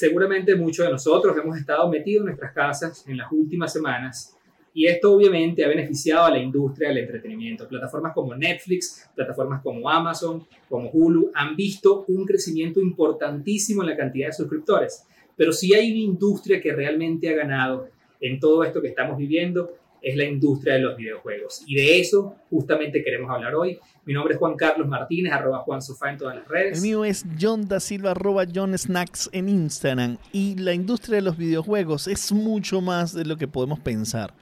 seguramente muchos de nosotros hemos estado metidos en nuestras casas en las últimas semanas y esto obviamente ha beneficiado a la industria del entretenimiento. Plataformas como Netflix, plataformas como Amazon, como Hulu, han visto un crecimiento importantísimo en la cantidad de suscriptores. Pero si hay una industria que realmente ha ganado en todo esto que estamos viviendo, es la industria de los videojuegos. Y de eso justamente queremos hablar hoy. Mi nombre es Juan Carlos Martínez, arroba Juan en todas las redes. El mío es John da Silva, arroba John Snacks en Instagram. Y la industria de los videojuegos es mucho más de lo que podemos pensar.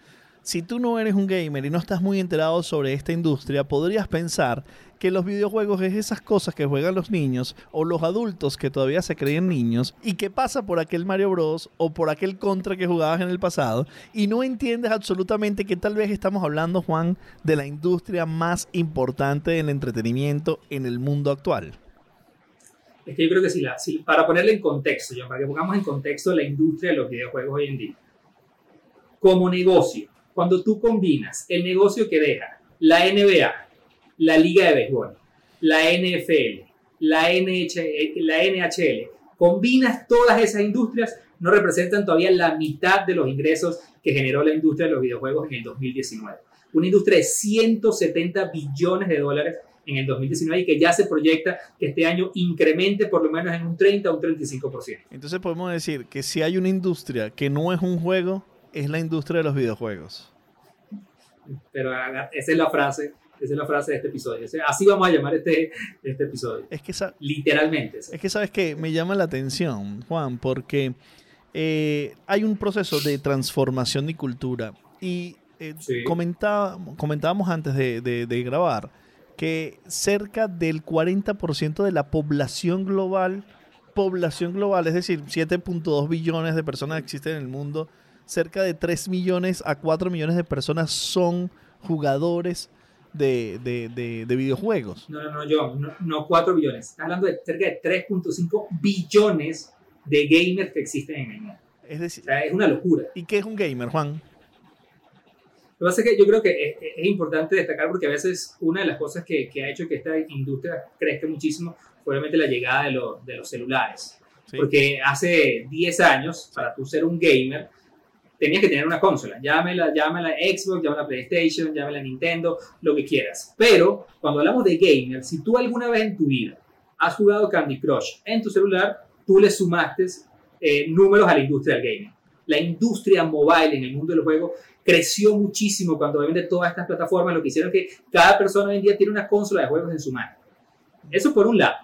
Si tú no eres un gamer y no estás muy enterado sobre esta industria, podrías pensar que los videojuegos es esas cosas que juegan los niños o los adultos que todavía se creen niños y que pasa por aquel Mario Bros o por aquel Contra que jugabas en el pasado y no entiendes absolutamente que tal vez estamos hablando, Juan, de la industria más importante del entretenimiento en el mundo actual. Es que yo creo que si, la, para ponerle en contexto, para que pongamos en contexto la industria de los videojuegos hoy en día, como negocio, cuando tú combinas el negocio que deja la NBA, la Liga de Béisbol, la NFL, la, la NHL, combinas todas esas industrias, no representan todavía la mitad de los ingresos que generó la industria de los videojuegos en el 2019. Una industria de 170 billones de dólares en el 2019 y que ya se proyecta que este año incremente por lo menos en un 30 o un 35%. Entonces podemos decir que si hay una industria que no es un juego, es la industria de los videojuegos. Pero esa es la frase, esa es la frase de este episodio. Así vamos a llamar este, este episodio. Es que literalmente. Es que sabes que me llama la atención, Juan, porque eh, hay un proceso de transformación de cultura y eh, comentábamos antes de, de grabar que cerca del 40% de la población global, población global, es decir, 7.2 billones de personas existen en el mundo, cerca de 3 millones a 4 millones de personas son jugadores de, videojuegos. No, no, no, yo, no, 4 billones. Estás hablando de cerca de 3.5 billones de gamers que existen en el mundo. Es decir, es una locura. ¿Y qué es un gamer, Juan? Lo que pasa es que yo creo que es, importante destacar porque a veces una de las cosas que, ha hecho que esta industria crezca muchísimo fue obviamente la llegada de, de los celulares. Porque hace 10 años, para tú ser un gamer, tenías que tener una consola. Llámela, llámela Xbox, llámela PlayStation, llámela Nintendo, lo que quieras. Pero cuando hablamos de gamer, si tú alguna vez en tu vida has jugado Candy Crush en tu celular, tú le sumaste eh, números a la industria del gaming. La industria mobile en el mundo del juego creció muchísimo cuando obviamente todas estas plataformas lo que hicieron que cada persona hoy en día tiene una consola de juegos en su mano. Eso por un lado.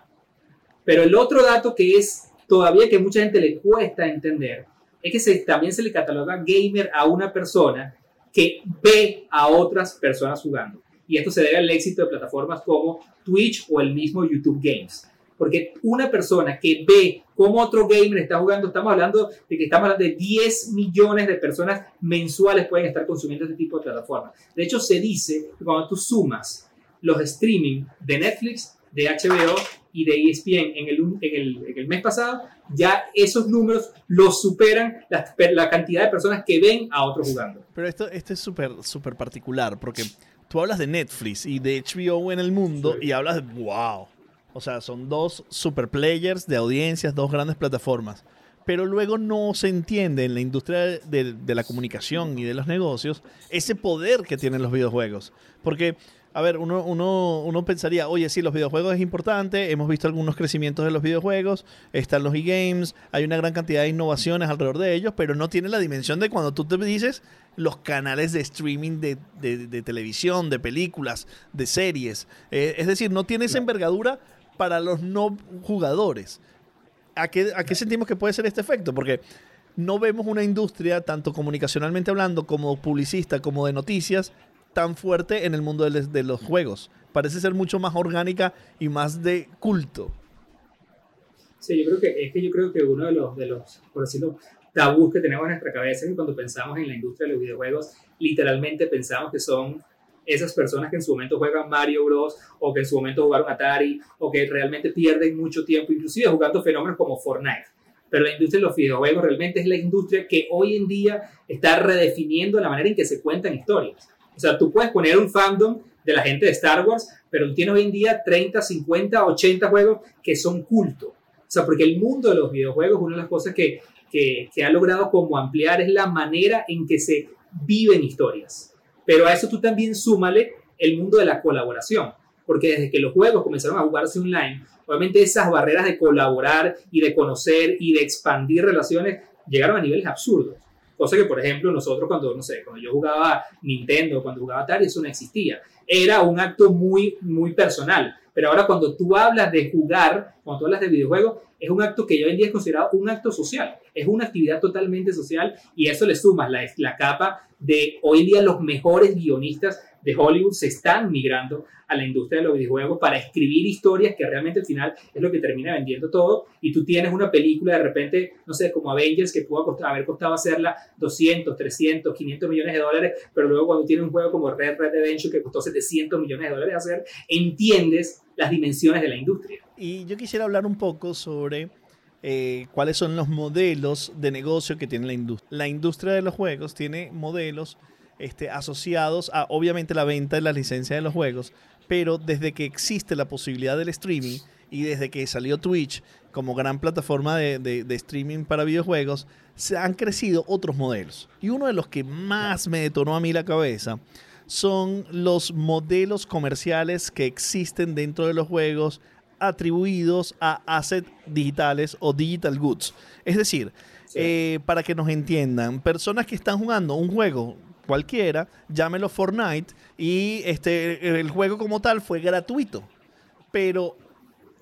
Pero el otro dato que es todavía que mucha gente le cuesta entender es que también se le cataloga gamer a una persona que ve a otras personas jugando. Y esto se debe al éxito de plataformas como Twitch o el mismo YouTube Games. Porque una persona que ve cómo otro gamer está jugando, estamos hablando de que estamos hablando de 10 millones de personas mensuales pueden estar consumiendo este tipo de plataformas. De hecho, se dice que cuando tú sumas los streaming de Netflix, de HBO y de ESPN en el, en el, en el mes pasado, ya esos números los superan la, la, cantidad de personas que ven a otros jugando. Pero esto, esto es súper súper particular porque tú hablas de Netflix y de HBO en el mundo y hablas de wow. O sea, son dos super players de audiencias, dos grandes plataformas. Pero luego no se entiende en la industria de, de la comunicación y de los negocios ese poder que tienen los videojuegos. Porque a ver, uno, uno, uno pensaría, oye, sí, los videojuegos es importante, hemos visto algunos crecimientos de los videojuegos, están los e-games, hay una gran cantidad de innovaciones alrededor de ellos, pero no tiene la dimensión de cuando tú te dices los canales de streaming de, de, televisión, de películas, de series. Eh, es decir, no tiene esa envergadura para los no jugadores. ¿A qué, ¿A qué sentimos que puede ser este efecto? Porque no vemos una industria, tanto comunicacionalmente hablando, como publicista, como de noticias, tan fuerte en el mundo de, los juegos. Parece ser mucho más orgánica y más de culto. Sí, yo creo que es que yo creo que uno de los, de los por decirlo, tabús que tenemos en nuestra cabeza es que cuando pensamos en la industria de los videojuegos, literalmente pensamos que son esas personas que en su momento juegan Mario Bros. o que en su momento jugaron Atari o que realmente pierden mucho tiempo, inclusive jugando fenómenos como Fortnite. Pero la industria de los videojuegos realmente es la industria que hoy en día está redefiniendo la manera en que se cuentan historias. O sea, tú puedes poner un fandom de la gente de Star Wars, pero tú tienes hoy en día 30, 50, 80 juegos que son culto. O sea, porque el mundo de los videojuegos, una de las cosas que, que, que ha logrado como ampliar es la manera en que se viven historias. Pero a eso tú también súmale el mundo de la colaboración, porque desde que los juegos comenzaron a jugarse online, obviamente esas barreras de colaborar y de conocer y de expandir relaciones llegaron a niveles absurdos. Cosa que, por ejemplo, nosotros cuando, no sé, cuando yo jugaba Nintendo, cuando jugaba Atari, eso no existía. Era un acto muy, muy personal. Pero ahora cuando tú hablas de jugar, cuando tú hablas de videojuegos, es un acto que hoy en día es considerado un acto social. Es una actividad totalmente social y eso le sumas la, la capa de hoy día los mejores guionistas de Hollywood se están migrando a la industria de los videojuegos para escribir historias que realmente al final es lo que termina vendiendo todo. Y tú tienes una película de repente, no sé, como Avengers, que pudo haber costado hacerla 200, 300, 500 millones de dólares, pero luego cuando tienes un juego como Red Red Redemption que costó 700 millones de dólares hacer, entiendes las dimensiones de la industria. Y yo quisiera hablar un poco sobre eh, cuáles son los modelos de negocio que tiene la industria. La industria de los juegos tiene modelos este, asociados a, obviamente, la venta de la licencia de los juegos, pero desde que existe la posibilidad del streaming y desde que salió Twitch como gran plataforma de, de, streaming para videojuegos, se han crecido otros modelos. Y uno de los que más me detonó a mí la cabeza son los modelos comerciales que existen dentro de los juegos atribuidos a assets digitales o digital goods. Es decir, eh, para que nos entiendan, personas que están jugando un juego cualquiera, llámelo Fortnite, y este, el juego como tal fue gratuito. Pero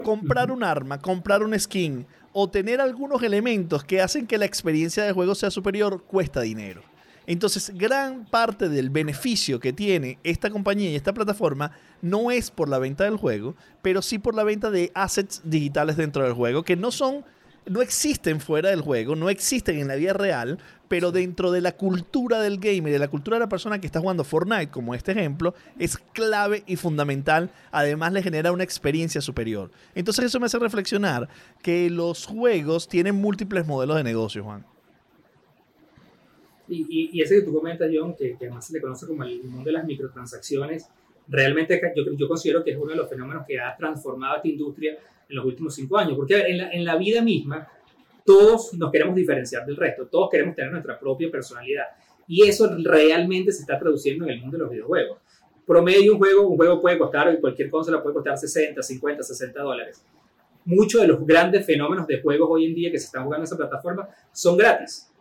comprar un arma, comprar un skin o tener algunos elementos que hacen que la experiencia de juego sea superior cuesta dinero. Entonces, gran parte del beneficio que tiene esta compañía y esta plataforma no es por la venta del juego, pero sí por la venta de assets digitales dentro del juego, que no son no existen fuera del juego, no existen en la vida real, pero dentro de la cultura del gamer, de la cultura de la persona que está jugando Fortnite, como este ejemplo, es clave y fundamental. Además, le genera una experiencia superior. Entonces, eso me hace reflexionar que los juegos tienen múltiples modelos de negocio, Juan. Y, ese que tú comentas, John, que, además se le conoce como el mundo de las microtransacciones, realmente yo, yo considero que es uno de los fenómenos que ha transformado esta industria en los últimos cinco años, porque en la, en la vida misma todos nos queremos diferenciar del resto, todos queremos tener nuestra propia personalidad. Y eso realmente se está traduciendo en el mundo de los videojuegos. Promedio un juego, un juego puede costar, cualquier consola puede costar 60, 50, 60 dólares. Muchos de los grandes fenómenos de juegos hoy en día que se están jugando en esa plataforma son gratis.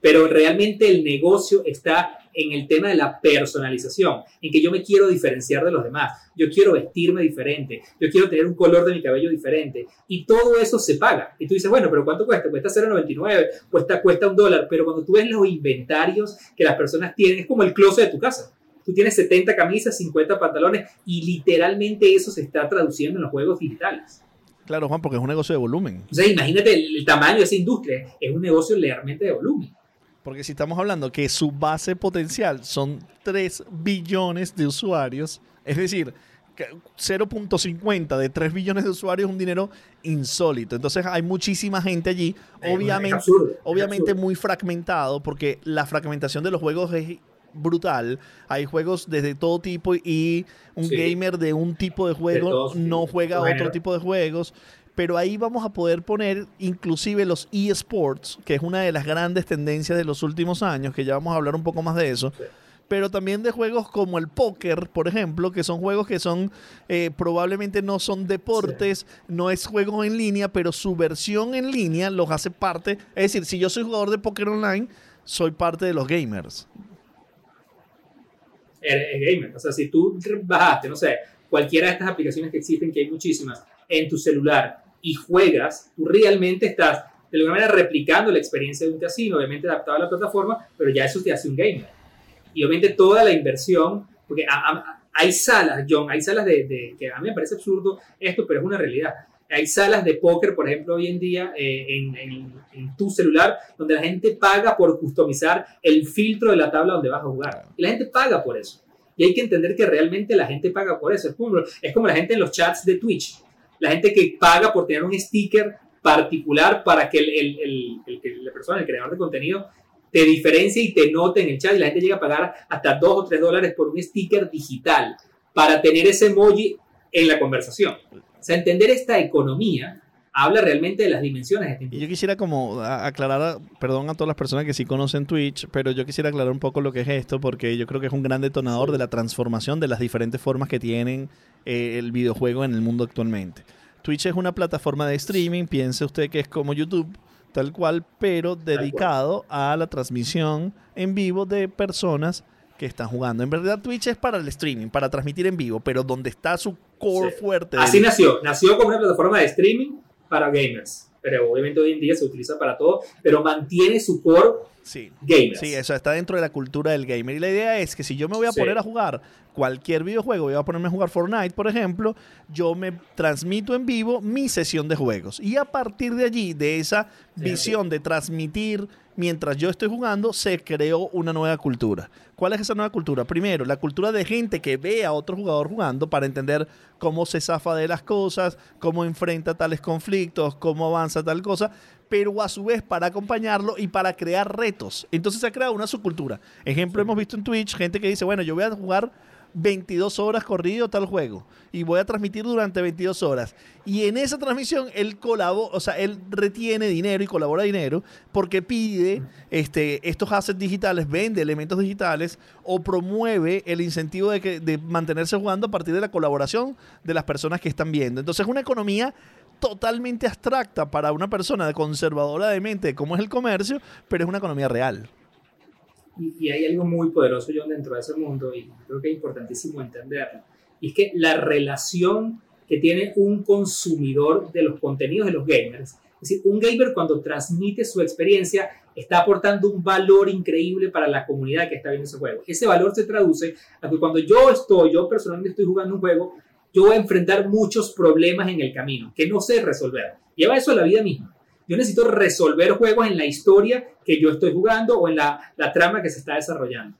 Pero realmente el negocio está en el tema de la personalización, en que yo me quiero diferenciar de los demás, yo quiero vestirme diferente, yo quiero tener un color de mi cabello diferente, y todo eso se paga. Y tú dices, bueno, pero ¿cuánto cuesta? Cuesta 0,99, cuesta, cuesta un dólar, pero cuando tú ves los inventarios que las personas tienen, es como el closet de tu casa. Tú tienes 70 camisas, 50 pantalones, y literalmente eso se está traduciendo en los juegos digitales. Claro, Juan, porque es un negocio de volumen. O sea, imagínate el, el tamaño de esa industria, es un negocio realmente de volumen. Porque si estamos hablando que su base potencial son 3 billones de usuarios, es decir, 0.50 de 3 billones de usuarios es un dinero insólito. Entonces hay muchísima gente allí, obviamente, obviamente muy fragmentado, porque la fragmentación de los juegos es brutal. Hay juegos desde todo tipo y un gamer de un tipo de juego no juega otro tipo de juegos pero ahí vamos a poder poner inclusive los eSports, que es una de las grandes tendencias de los últimos años, que ya vamos a hablar un poco más de eso. Pero también de juegos como el póker, por ejemplo, que son juegos que son eh, probablemente no son deportes, no es juego en línea, pero su versión en línea los hace parte. Es decir, si yo soy jugador de póker online, soy parte de los gamers. Eres gamer. O sea, si tú bajaste, no sé, cualquiera de estas aplicaciones que existen, que hay muchísimas, en tu celular y juegas, tú realmente estás de alguna manera replicando la experiencia de un casino, obviamente adaptado a la plataforma, pero ya eso te hace un gamer. Y obviamente toda la inversión, porque hay salas, John, hay salas de, que a mí me parece absurdo esto, pero es una realidad. Hay salas de póker, por ejemplo, hoy en día eh, en, en, tu celular, donde la gente paga por customizar el filtro de la tabla donde vas a jugar. Y la gente paga por eso. Y hay que entender que realmente la gente paga por eso. Es como, es como la gente en los chats de Twitch la gente que paga por tener un sticker particular para que el, la persona, el creador de contenido, te diferencie y te note en el chat y la gente llega a pagar hasta 2 o 3 dólares por un sticker digital para tener ese emoji en la conversación. O sea, entender esta economía habla realmente de las dimensiones de este Y yo quisiera como aclarar, perdón a todas las personas que sí conocen Twitch, pero yo quisiera aclarar un poco lo que es esto, porque yo creo que es un gran detonador de la transformación de las diferentes formas que tienen eh, el videojuego en el mundo actualmente. Twitch es una plataforma de streaming, piense usted que es como YouTube, tal cual, pero dedicado a la transmisión en vivo de personas que están jugando. En verdad Twitch es para el streaming, para transmitir en vivo, pero donde está su core fuerte. Así nació, nació como una plataforma de streaming para gamers. Pero obviamente hoy en día se utiliza para todo, pero mantiene su core sí. gamers. Sí, eso está dentro de la cultura del gamer. Y la idea es que si yo me voy a poner a jugar cualquier videojuego, voy a ponerme a jugar Fortnite, por ejemplo, yo me transmito en vivo mi sesión de juegos. Y a partir de allí, de esa visión de transmitir mientras yo estoy jugando, se creó una nueva cultura. ¿Cuál es esa nueva cultura? Primero, la cultura de gente que ve a otro jugador jugando para entender cómo se zafa de las cosas, cómo enfrenta tales conflictos, cómo avanza tal cosa, pero a su vez para acompañarlo y para crear retos. Entonces se ha creado una subcultura. Ejemplo, hemos visto en Twitch gente que dice, bueno, yo voy a jugar 22 horas corrido tal juego y voy a transmitir durante 22 horas. Y en esa transmisión él colabora, o sea, él retiene dinero y colabora dinero porque pide este, estos assets digitales, vende elementos digitales o promueve el incentivo de, que, de mantenerse jugando a partir de la colaboración de las personas que están viendo. Entonces es una economía totalmente abstracta para una persona conservadora de mente como es el comercio, pero es una economía real. Y, hay algo muy poderoso, John, dentro de ese mundo, y creo que es importantísimo entenderlo, y es que la relación que tiene un consumidor de los contenidos de los gamers, es decir, un gamer cuando transmite su experiencia está aportando un valor increíble para la comunidad que está viendo ese juego. Ese valor se traduce a que cuando yo estoy, yo personalmente estoy jugando un juego, yo voy a enfrentar muchos problemas en el camino que no sé resolver. Lleva eso a la vida misma. Yo necesito resolver juegos en la historia que yo estoy jugando o en la, trama que se está desarrollando.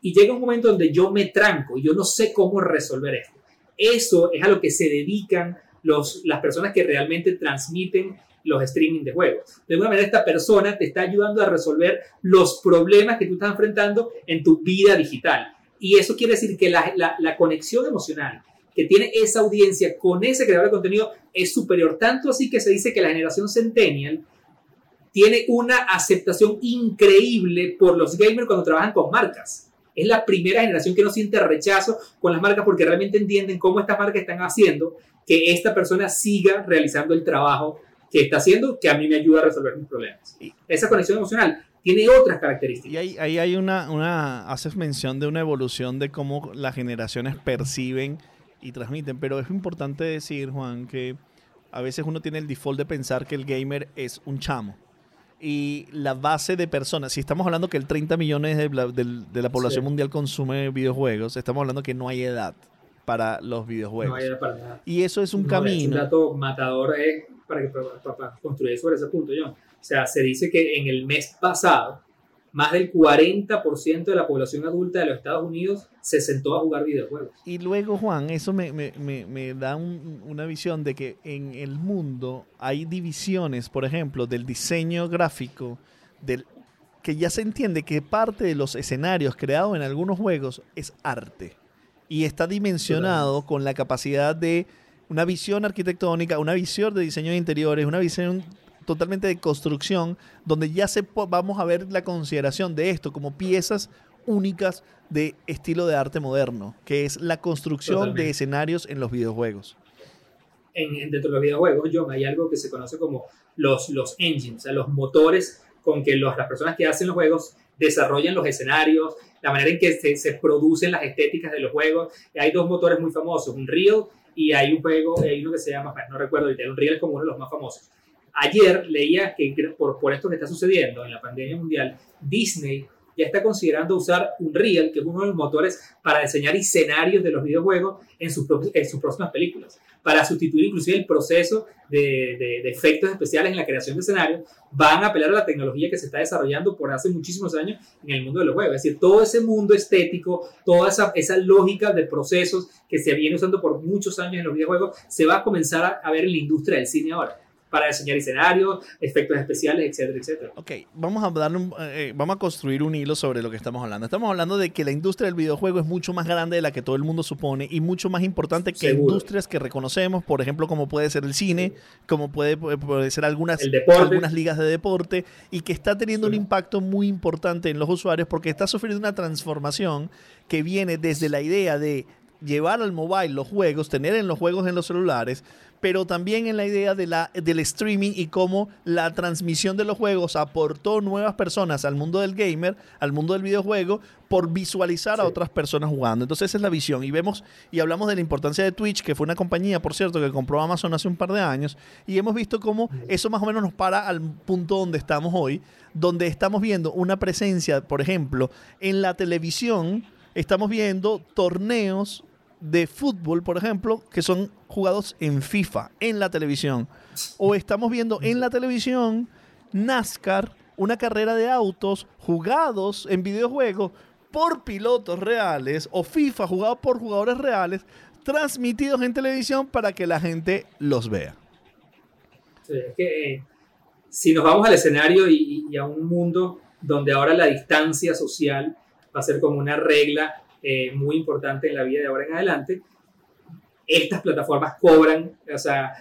Y llega un momento donde yo me tranco y yo no sé cómo resolver esto. Eso es a lo que se dedican los, las personas que realmente transmiten los streaming de juegos. De alguna manera, esta persona te está ayudando a resolver los problemas que tú estás enfrentando en tu vida digital. Y eso quiere decir que la conexión emocional que tiene esa audiencia con ese creador de contenido es superior. Tanto así que se dice que la generación Centennial tiene una aceptación increíble por los gamers cuando trabajan con marcas. Es la primera generación que no siente rechazo con las marcas porque realmente entienden cómo estas marcas están haciendo que esta persona siga realizando el trabajo que está haciendo, que a mí me ayuda a resolver mis problemas. Esa conexión emocional tiene otras características. Y ahí, ahí hay una, una, haces mención de una evolución de cómo las generaciones perciben y transmiten. Pero es importante decir, Juan, que a veces uno tiene el default de pensar que el gamer es un chamo. Y la base de personas, si estamos hablando que el 30 millones de la, población mundial consume videojuegos, estamos hablando que no hay edad para los videojuegos. No hay edad para nada. Y eso es un camino. Un dato matador es para, que, para construir sobre ese punto, John. O sea, se dice que en el mes pasado, más del 40% de la población adulta de los Estados Unidos se sentó a jugar videojuegos. Y luego, Juan, eso me, da una visión de que en el mundo hay divisiones, por ejemplo, del diseño gráfico, del, que ya se entiende que parte de los escenarios creados en algunos juegos es arte. Y está dimensionado con la capacidad de una visión arquitectónica, una visión de diseño de interiores, una visión totalmente de construcción, donde ya se vamos a ver la consideración de esto como piezas únicas de estilo de arte moderno, que es la construcción de escenarios en los videojuegos. En, dentro de los videojuegos, John, hay algo que se conoce como los, los engines, o sea, los motores con que los, las personas que hacen los juegos desarrollan los escenarios, la manera en que se, se, producen las estéticas de los juegos. Hay dos motores muy famosos, un Real y hay un juego, hay uno que se llama, no recuerdo, un Real es como uno de los más famosos. Ayer leía que por, esto que está sucediendo en la pandemia mundial, Disney ya está considerando usar Unreal, que es uno de los motores para diseñar escenarios de los videojuegos en sus, próximas películas, para sustituir inclusive el proceso de, efectos especiales en la creación de escenarios, van a apelar a la tecnología que se está desarrollando por hace muchísimos años en el mundo de los juegos. Es decir, todo ese mundo estético, toda esa lógica de procesos que se viene usando por muchos años en los videojuegos, se va a comenzar a ver en la industria del cine ahora. Para diseñar escenarios, efectos especiales, etcétera, etcétera. Ok, vamos a, darle un, eh, vamos a construir un hilo sobre lo que estamos hablando. Estamos hablando de que la industria del videojuego es mucho más grande de la que todo el mundo supone y mucho más importante que industrias que reconocemos, por ejemplo, como puede ser el cine, como puede, puede ser algunas, algunas ligas de deporte, y que está teniendo un impacto muy importante en los usuarios porque está sufriendo una transformación que viene desde la idea de llevar al mobile los juegos, tener en los juegos en los celulares, pero también en la idea de la, del streaming y cómo la transmisión de los juegos aportó nuevas personas al mundo del gamer, al mundo del videojuego, por visualizar a otras personas jugando. Entonces esa es la visión. Y vemos y hablamos de la importancia de Twitch, que fue una compañía, por cierto, que compró Amazon hace un par de años, y hemos visto cómo eso más o menos nos para al punto donde estamos hoy, donde estamos viendo una presencia, por ejemplo, en la televisión, estamos viendo torneos de fútbol, por ejemplo, que son jugados en FIFA, en la televisión. O estamos viendo en la televisión NASCAR, una carrera de autos jugados en videojuegos por pilotos reales o FIFA jugado por jugadores reales, transmitidos en televisión para que la gente los vea. es que eh, si nos vamos al escenario y a un mundo donde ahora la distancia social va a ser como una regla eh, muy importante en la vida de ahora en adelante, estas plataformas cobran, o sea,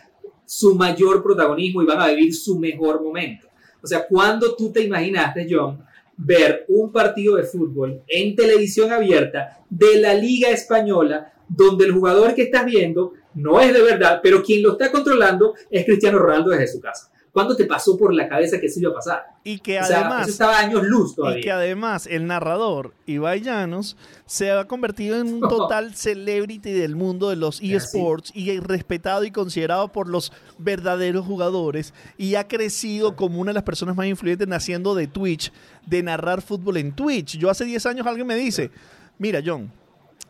su mayor protagonismo y van a vivir su mejor momento. O sea, cuando tú te imaginaste, John, ver un partido de fútbol en televisión abierta de la Liga Española, donde el jugador que estás viendo no es de verdad, pero quien lo está controlando es Cristiano Ronaldo desde su casa. ¿Cuándo te pasó por la cabeza que eso iba a pasar? Y que además. eso estaba años luz todavía. Y que además el narrador, Ibai Llanos, se ha convertido en un total celebrity del mundo de los eSports y respetado y considerado por los verdaderos jugadores. Y ha crecido como una de las personas más influyentes naciendo de Twitch, de narrar fútbol en Twitch. Yo hace 10 años alguien me dice: Mira, John,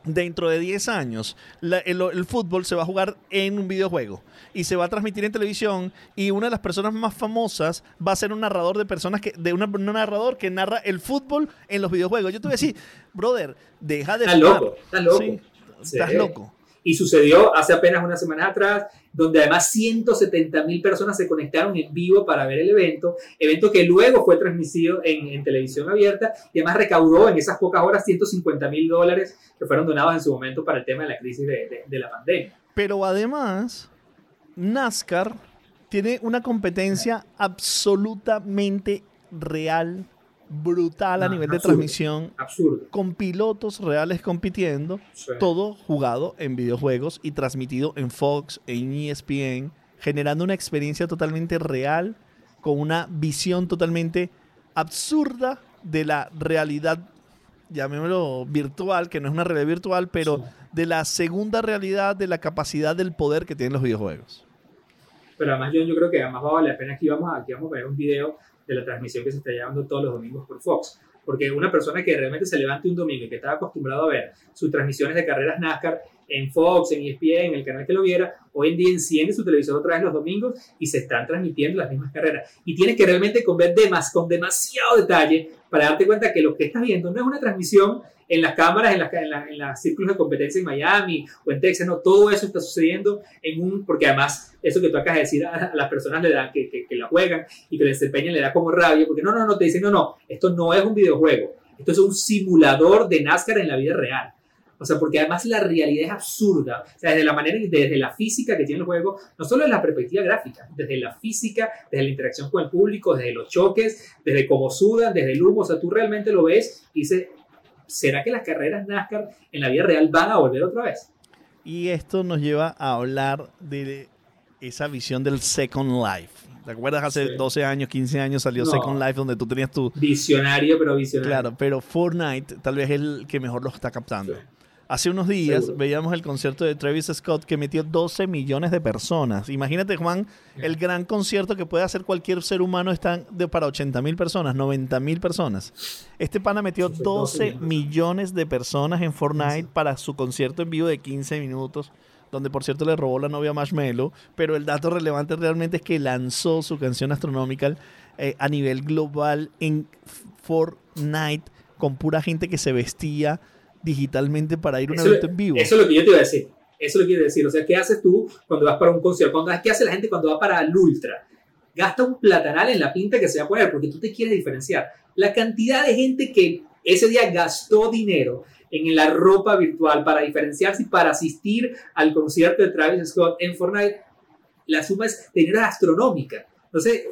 dentro de 10 años el, fútbol se va a jugar en un videojuego y se va a transmitir en televisión y una de las personas más famosas va a ser un narrador de personas que de un narrador que narra el fútbol en los videojuegos. Yo te voy a decir, brother, deja de loco, estás loco. Estás loco. Y sucedió hace apenas una semana atrás, donde además 170 mil personas se conectaron en vivo para ver el evento, evento que luego fue transmitido en, televisión abierta y además recaudó en esas pocas horas 150 mil dólares que fueron donados en su momento para el tema de la crisis de la pandemia. Pero además, NASCAR tiene una competencia absolutamente real, brutal a nivel de transmisión, absurdo. con pilotos reales compitiendo, todo jugado en videojuegos y transmitido en Fox, en ESPN, generando una experiencia totalmente real, con una visión totalmente absurda de la realidad, llamémoslo virtual, que no es una realidad virtual, pero de la segunda realidad de la capacidad del poder que tienen los videojuegos. Pero además yo, yo creo que además vale la pena que íbamos a, aquí vamos a ver un video de la transmisión que se está llevando todos los domingos por Fox. Porque una persona que realmente se levante un domingo y que estaba acostumbrado a ver sus transmisiones de carreras NASCAR en Fox, en ESPN, en el canal que lo viera, hoy en día enciende su televisor otra vez los domingos y se están transmitiendo las mismas carreras. Y tienes que realmente con ver más, con demasiado detalle para darte cuenta que lo que estás viendo no es una transmisión en las cámaras, en, las en, en círculos de competencia en Miami o en Texas, no, todo eso está sucediendo en un, porque además eso que tú acabas de decir a, las personas le dan, que, que, la juegan y que le desempeñan le da como rabia, porque no, no, no, te dicen, no, no, esto no es un videojuego, esto es un simulador de NASCAR en la vida real. O sea, porque además la realidad es absurda. O sea, desde la manera, desde la física que tiene el juego, no solo en la perspectiva gráfica, desde la física, desde la interacción con el público, desde los choques, desde cómo sudan, desde el humo. O sea, tú realmente lo ves y dices, ¿será que las carreras NASCAR en la vida real van a volver otra vez? Y esto nos lleva a hablar de esa visión del Second Life. ¿Te acuerdas? Hace 12 años, 15 años salió Second Life donde tú tenías tu... Visionario, pero visionario. Claro, pero Fortnite tal vez es el que mejor lo está captando. Hace unos días veíamos el concierto de Travis Scott que metió 12 millones de personas. Imagínate, Juan, el gran concierto que puede hacer cualquier ser humano está de, para 80 mil personas, 90 mil personas. Este pana metió 12 millones de personas en Fortnite para su concierto en vivo de 15 minutos, donde por cierto le robó la novia Marshmello. Pero el dato relevante realmente es que lanzó su canción astronómica eh, a nivel global en Fortnite con pura gente que se vestía digitalmente para ir a un evento en vivo. Eso es lo que yo te iba a decir. Eso lo quiere decir. O sea, ¿qué haces tú cuando vas para un concierto? ¿Qué hace la gente cuando va para el Ultra? Gasta un platanal en la pinta que se va a poner porque tú te quieres diferenciar. La cantidad de gente que ese día gastó dinero en la ropa virtual para diferenciarse y para asistir al concierto de Travis Scott en Fortnite, la suma es dinero astronómica. Entonces,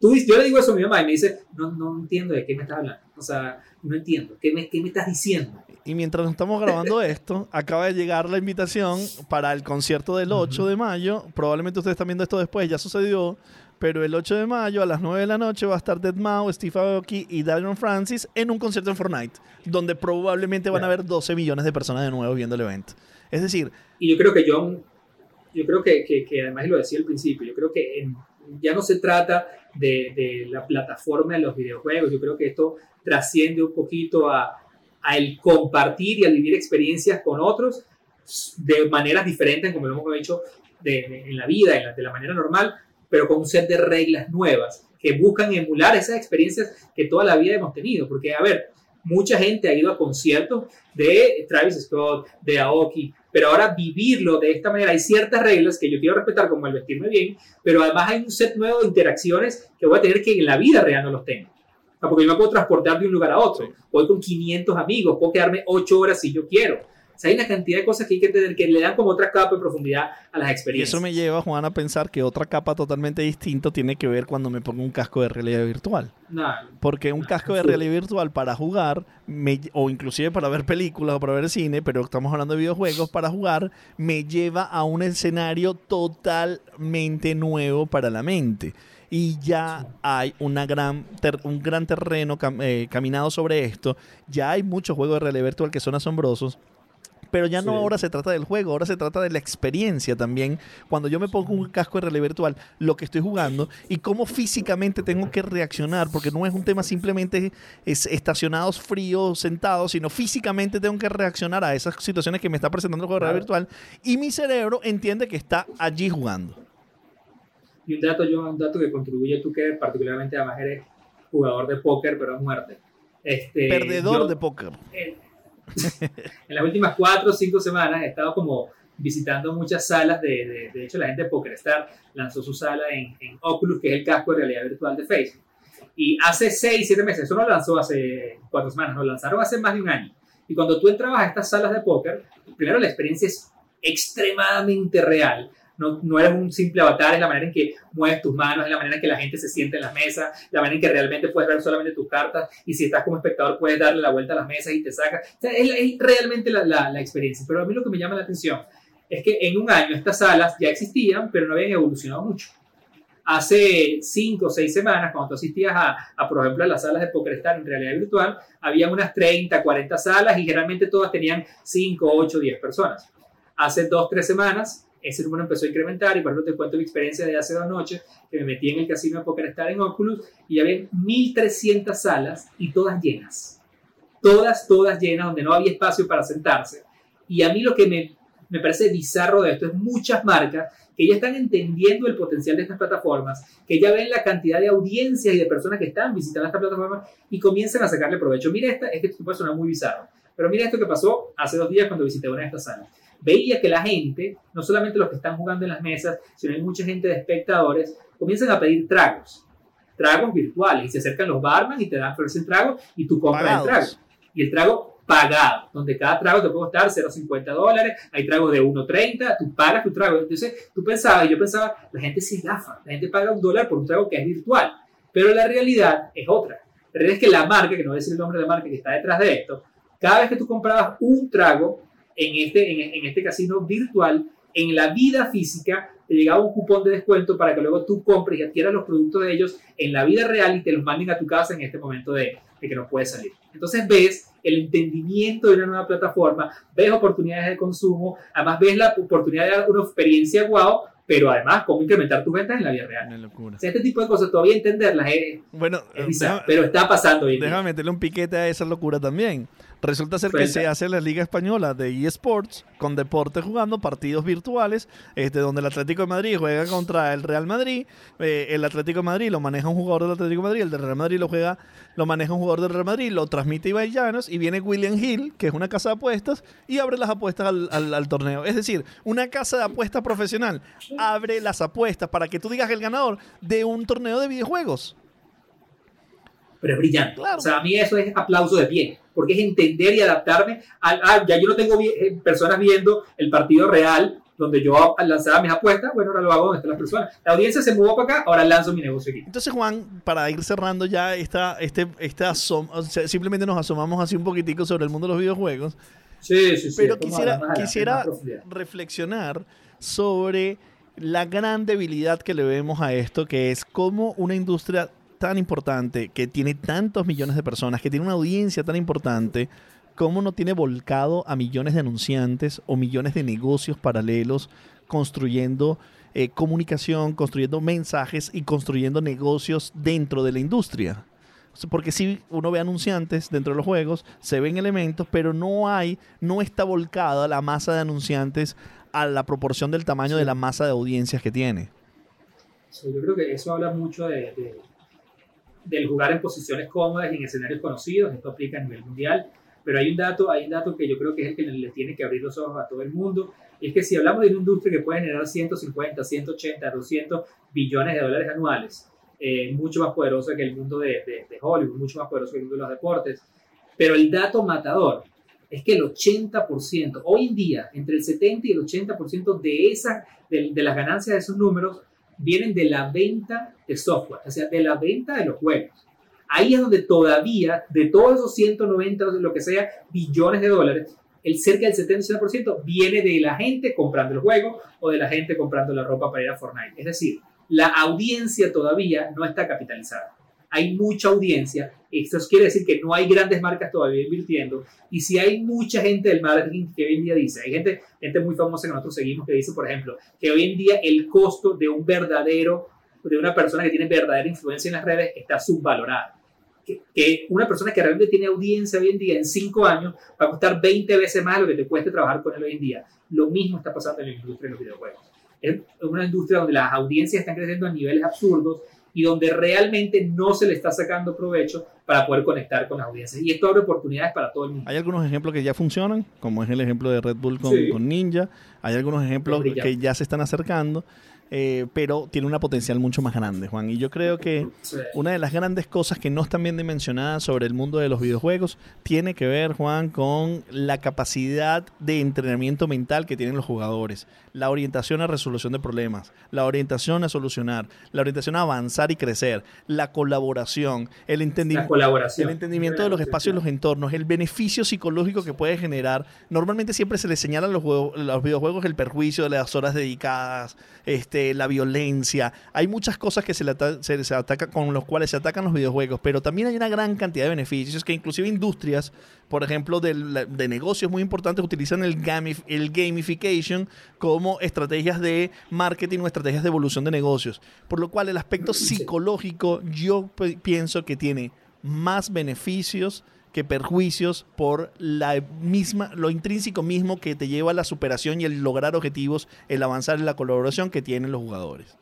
tú, yo le digo eso a mi mamá y me dice, no, no entiendo de qué me estás hablando. O sea, no entiendo. ¿Qué me, qué me estás diciendo? Y mientras estamos grabando esto, acaba de llegar la invitación para el concierto del 8 de mayo. Probablemente ustedes están viendo esto después, ya sucedió. Pero el 8 de mayo a las 9 de la noche va a estar Dead Mao, Steve Aoki y Daniel Francis en un concierto en Fortnite, donde probablemente van a haber 12 millones de personas de nuevo viendo el evento. Es decir... Y yo creo que John, yo creo que, que, que además lo decía al principio, yo creo que ya no se trata de, de, la plataforma de los videojuegos, yo creo que esto trasciende un poquito a, a el compartir y a vivir experiencias con otros de maneras diferentes, como lo hemos de, en la vida, de la manera normal, pero con un set de reglas nuevas que buscan emular esas experiencias que toda la vida hemos tenido. Porque, a ver, mucha gente ha ido a conciertos de Travis Scott, de Aoki, pero ahora vivirlo de esta manera, hay ciertas reglas que yo quiero respetar, como el vestirme bien, pero además hay un set nuevo de interacciones que voy a tener que en la vida real no los tengo. Porque yo me puedo transportar de un lugar a otro. Voy con 500 amigos, puedo quedarme 8 horas si yo quiero hay una cantidad de cosas que hay que tener que le dan como otra capa de profundidad a las experiencias. Y eso me lleva, Juan, a pensar que otra capa totalmente distinta tiene que ver cuando me pongo un casco de realidad virtual. Porque un casco de realidad virtual para jugar, o inclusive para ver películas o para ver cine, pero estamos hablando de videojuegos, para jugar, me lleva a un escenario totalmente nuevo para la mente y ya hay una gran un gran terreno eh, caminado sobre esto. Ya hay muchos juegos de realidad virtual que son asombrosos. Pero ya no ahora se trata del juego, ahora se trata de la experiencia también. Cuando yo me pongo un casco de realidad virtual, lo que estoy jugando y cómo físicamente tengo que reaccionar, porque no es un tema simplemente es estacionados fríos, sentados, sino físicamente tengo que reaccionar a esas situaciones que me está presentando el juego de realidad virtual y mi cerebro entiende que está allí jugando. Y un dato, yo, un dato que contribuye tú que particularmente además eres jugador de póker, pero a muerte. Este, Perdedor de póker. Eh, en las últimas cuatro o cinco semanas he estado como visitando muchas salas de, de, hecho la gente de PokerStar lanzó su sala en, en, Oculus, que es el casco de realidad virtual de Facebook. Y hace seis, siete meses, eso no lo lanzó hace cuatro semanas, lo lanzaron hace más de un año. Y cuando tú entrabas a estas salas de póker, primero la experiencia es extremadamente real no, no eres un simple avatar, es la manera en que mueves tus manos, es la manera en que la gente se siente en las mesas, la manera en que realmente puedes ver solamente tus cartas y si estás como espectador puedes darle la vuelta a las mesas y te saca. es, realmente la, experiencia. Pero a mí lo que me llama la atención es que en un año estas salas ya existían, pero no habían evolucionado mucho. Hace cinco o seis semanas, cuando tú asistías a, a, por ejemplo, a las salas de PokerStar en realidad virtual, había unas 30, 40 salas y generalmente todas tenían 5, 8, 10 personas. Hace dos, tres semanas ese número empezó a incrementar y por ejemplo te cuento mi experiencia de hace dos noches que me metí en el casino de PokerStar en Oculus y había 1.300 salas y todas llenas. Todas, todas llenas donde no había espacio para sentarse. Y a mí lo que me, me parece bizarro de esto es muchas marcas que ya están entendiendo el potencial de estas plataformas, que ya ven la cantidad de audiencias y de personas que están visitando estas plataformas y comienzan a sacarle provecho. Mira esta, es que esto puede sonar muy bizarro, pero mira esto que pasó hace dos días cuando visité una de estas salas veía que la gente, no solamente los que están jugando en las mesas, sino hay mucha gente de espectadores, comienzan a pedir tragos, tragos virtuales, y se acercan los barman y te dan ofrecen trago y tú compras el trago. Y el trago pagado, donde cada trago te puede costar 0,50 dólares, hay tragos de 1,30, tú pagas tu trago. Entonces tú pensabas, yo pensaba, la gente se gafa, la gente paga un dólar por un trago que es virtual, pero la realidad es otra. La realidad es que la marca, que no voy a decir el nombre de la marca que está detrás de esto, cada vez que tú comprabas un trago, en este, en, este casino virtual, en la vida física, te llegaba un cupón de descuento para que luego tú compres y adquieras los productos de ellos en la vida real y te los manden a tu casa en este momento de, que no puedes salir. Entonces ves el entendimiento de una nueva plataforma, ves oportunidades de consumo, además ves la oportunidad de una experiencia guau, pero además cómo incrementar tus ventas en la vida real. locura. este tipo de cosas todavía entenderlas es, bueno, pero está pasando. Déjame meterle un piquete a esa locura también. Resulta ser que se hace la Liga Española de eSports con deporte jugando partidos virtuales, este, donde el Atlético de Madrid juega contra el Real Madrid, eh, el Atlético de Madrid lo maneja un jugador del Atlético de Madrid, el del Real Madrid lo juega, lo maneja un jugador del Real Madrid, lo transmite Ibai Llanos y viene William Hill, que es una casa de apuestas, y abre las apuestas al, al torneo. Es decir, una casa de apuestas profesional abre las apuestas para que tú digas el ganador de un torneo de videojuegos pero es brillante. O sea, a mí eso es aplauso de pie, porque es entender y adaptarme. A, ya yo no tengo eh, personas viendo el partido real donde yo lanzaba mis apuestas, bueno, ahora lo hago donde están las personas. La audiencia se movió para acá, ahora lanzo mi negocio aquí. Entonces, Juan, para ir cerrando ya esta, este, este simplemente nos asomamos así un poquitico sobre el mundo de los videojuegos. Sí, sí, sí. Pero quisiera, quisiera reflexionar sobre la gran debilidad que le vemos a esto, que es cómo una industria tan importante, que tiene tantos millones de personas, que tiene una audiencia tan importante, ¿cómo no tiene volcado a millones de anunciantes o millones de negocios paralelos construyendo eh, comunicación, construyendo mensajes y construyendo negocios dentro de la industria? Porque si uno ve anunciantes dentro de los juegos, se ven elementos, pero no hay, no está volcada la masa de anunciantes a la proporción del tamaño de la masa de audiencias que tiene. yo creo que eso habla mucho de, del jugar en posiciones cómodas y en escenarios conocidos, esto aplica a nivel mundial, pero hay un dato, hay un dato que yo creo que es el que le tiene que abrir los ojos a todo el mundo, es que si hablamos de una industria que puede generar 150, 180, 200 billones de dólares anuales, eh, mucho más poderosa que el mundo de, de, Hollywood, mucho más poderoso que el mundo de los deportes, pero el dato matador es que el 80%, hoy en día, entre el 70 y el 80% de, esa, de, de las ganancias de esos números vienen de la venta de software, o sea, de la venta de los juegos. Ahí es donde todavía, de todos esos 190, lo que sea, billones de dólares, el cerca del 70% viene de la gente comprando el juego o de la gente comprando la ropa para ir a Fortnite. Es decir, la audiencia todavía no está capitalizada hay mucha audiencia. Esto quiere decir que no hay grandes marcas todavía invirtiendo. Y si hay mucha gente del marketing que hoy en día dice, hay gente, gente muy famosa que nosotros seguimos que dice, por ejemplo, que hoy en día el costo de un verdadero, de una persona que tiene verdadera influencia en las redes está subvalorado. Que, una persona que realmente tiene audiencia hoy en día en cinco años va a costar 20 veces más lo que te cueste trabajar con él hoy en día. Lo mismo está pasando en la industria de los videojuegos. Es una industria donde las audiencias están creciendo a niveles absurdos y donde realmente no se le está sacando provecho para poder conectar con las audiencias. Y esto abre oportunidades para todo el mundo. Hay algunos ejemplos que ya funcionan, como es el ejemplo de Red Bull con, con Ninja. Hay algunos ejemplos que ya se están acercando. Eh, pero tiene una potencial mucho más grande, Juan. Y yo creo que una de las grandes cosas que no están bien dimensionadas sobre el mundo de los videojuegos tiene que ver, Juan, con la capacidad de entrenamiento mental que tienen los jugadores, la orientación a resolución de problemas, la orientación a solucionar, la orientación a avanzar y crecer, la colaboración, el, entendimiento, el entendimiento de los espacios y los entornos, el beneficio psicológico que puede generar. Normalmente siempre se le señalan los, los videojuegos el perjuicio de las horas dedicadas, este este, la violencia. Hay muchas cosas que se, le se, ataca, con los cuales se atacan los videojuegos, pero también hay una gran cantidad de beneficios que inclusive industrias, por ejemplo, de, de negocios muy importantes, utilizan el, el gamification como estrategias de marketing o estrategias de evolución de negocios. Por lo cual el aspecto psicológico yo pienso que tiene más beneficios que perjuicios por la misma, lo intrínseco mismo que te lleva a la superación y el lograr objetivos, el avanzar en la colaboración que tienen los jugadores.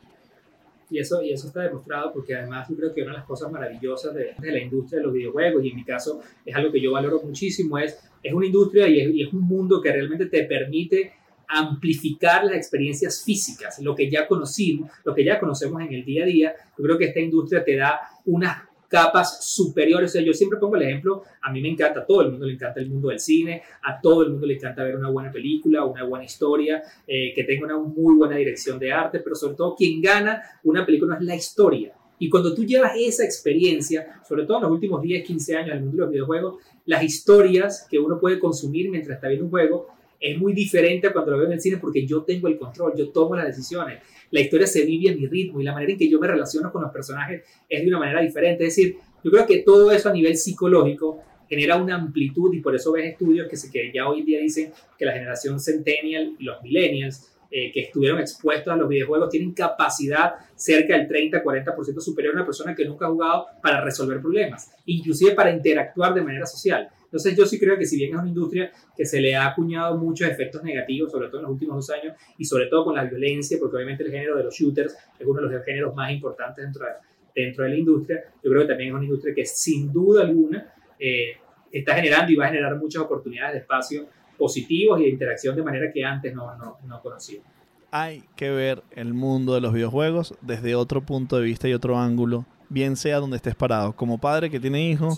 Y eso, y eso está demostrado porque además yo creo que una de las cosas maravillosas de, la industria de los videojuegos, y en mi caso es algo que yo valoro muchísimo, es, es una industria y es, y es un mundo que realmente te permite amplificar las experiencias físicas, lo que ya conocimos, lo que ya conocemos en el día a día. Yo creo que esta industria te da unas capas superiores. yo siempre pongo el ejemplo, a mí me encanta, a todo el mundo le encanta el mundo del cine, a todo el mundo le encanta ver una buena película, una buena historia, eh, que tenga una muy buena dirección de arte, pero sobre todo quien gana una película es la historia. Y cuando tú llevas esa experiencia, sobre todo en los últimos 10, 15 años en el mundo de los videojuegos, las historias que uno puede consumir mientras está viendo un juego es muy diferente a cuando lo veo en el cine porque yo tengo el control, yo tomo las decisiones la historia se vive a mi ritmo y la manera en que yo me relaciono con los personajes es de una manera diferente. Es decir, yo creo que todo eso a nivel psicológico genera una amplitud y por eso ves estudios que, se, que ya hoy día dicen que la generación centennial y los millennials eh, que estuvieron expuestos a los videojuegos tienen capacidad cerca del 30-40% superior a una persona que nunca ha jugado para resolver problemas, inclusive para interactuar de manera social. Entonces yo sí creo que si bien es una industria que se le ha acuñado muchos efectos negativos, sobre todo en los últimos dos años, y sobre todo con la violencia, porque obviamente el género de los shooters es uno de los géneros más importantes dentro de, dentro de la industria, yo creo que también es una industria que sin duda alguna eh, está generando y va a generar muchas oportunidades de espacio positivos y de interacción de manera que antes no, no, no conocíamos. Hay que ver el mundo de los videojuegos desde otro punto de vista y otro ángulo, bien sea donde estés parado, como padre que tiene hijos,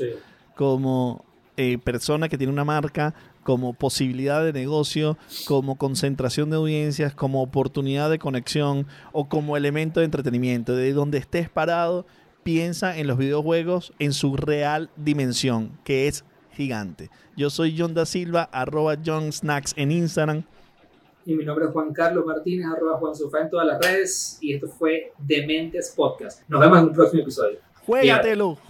como eh, persona que tiene una marca, como posibilidad de negocio, como concentración de audiencias, como oportunidad de conexión o como elemento de entretenimiento. De donde estés parado, piensa en los videojuegos en su real dimensión, que es gigante. Yo soy John da Silva, arroba John Snacks en Instagram. Y mi nombre es Juan Carlos Martínez, arroba Juan Sofá en todas las redes. Y esto fue Dementes Podcast. Nos vemos en un próximo episodio. Juégatelo.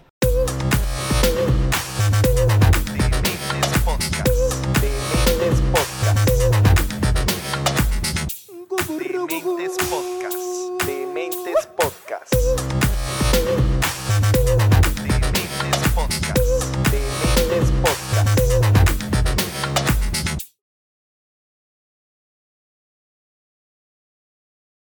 Make this book.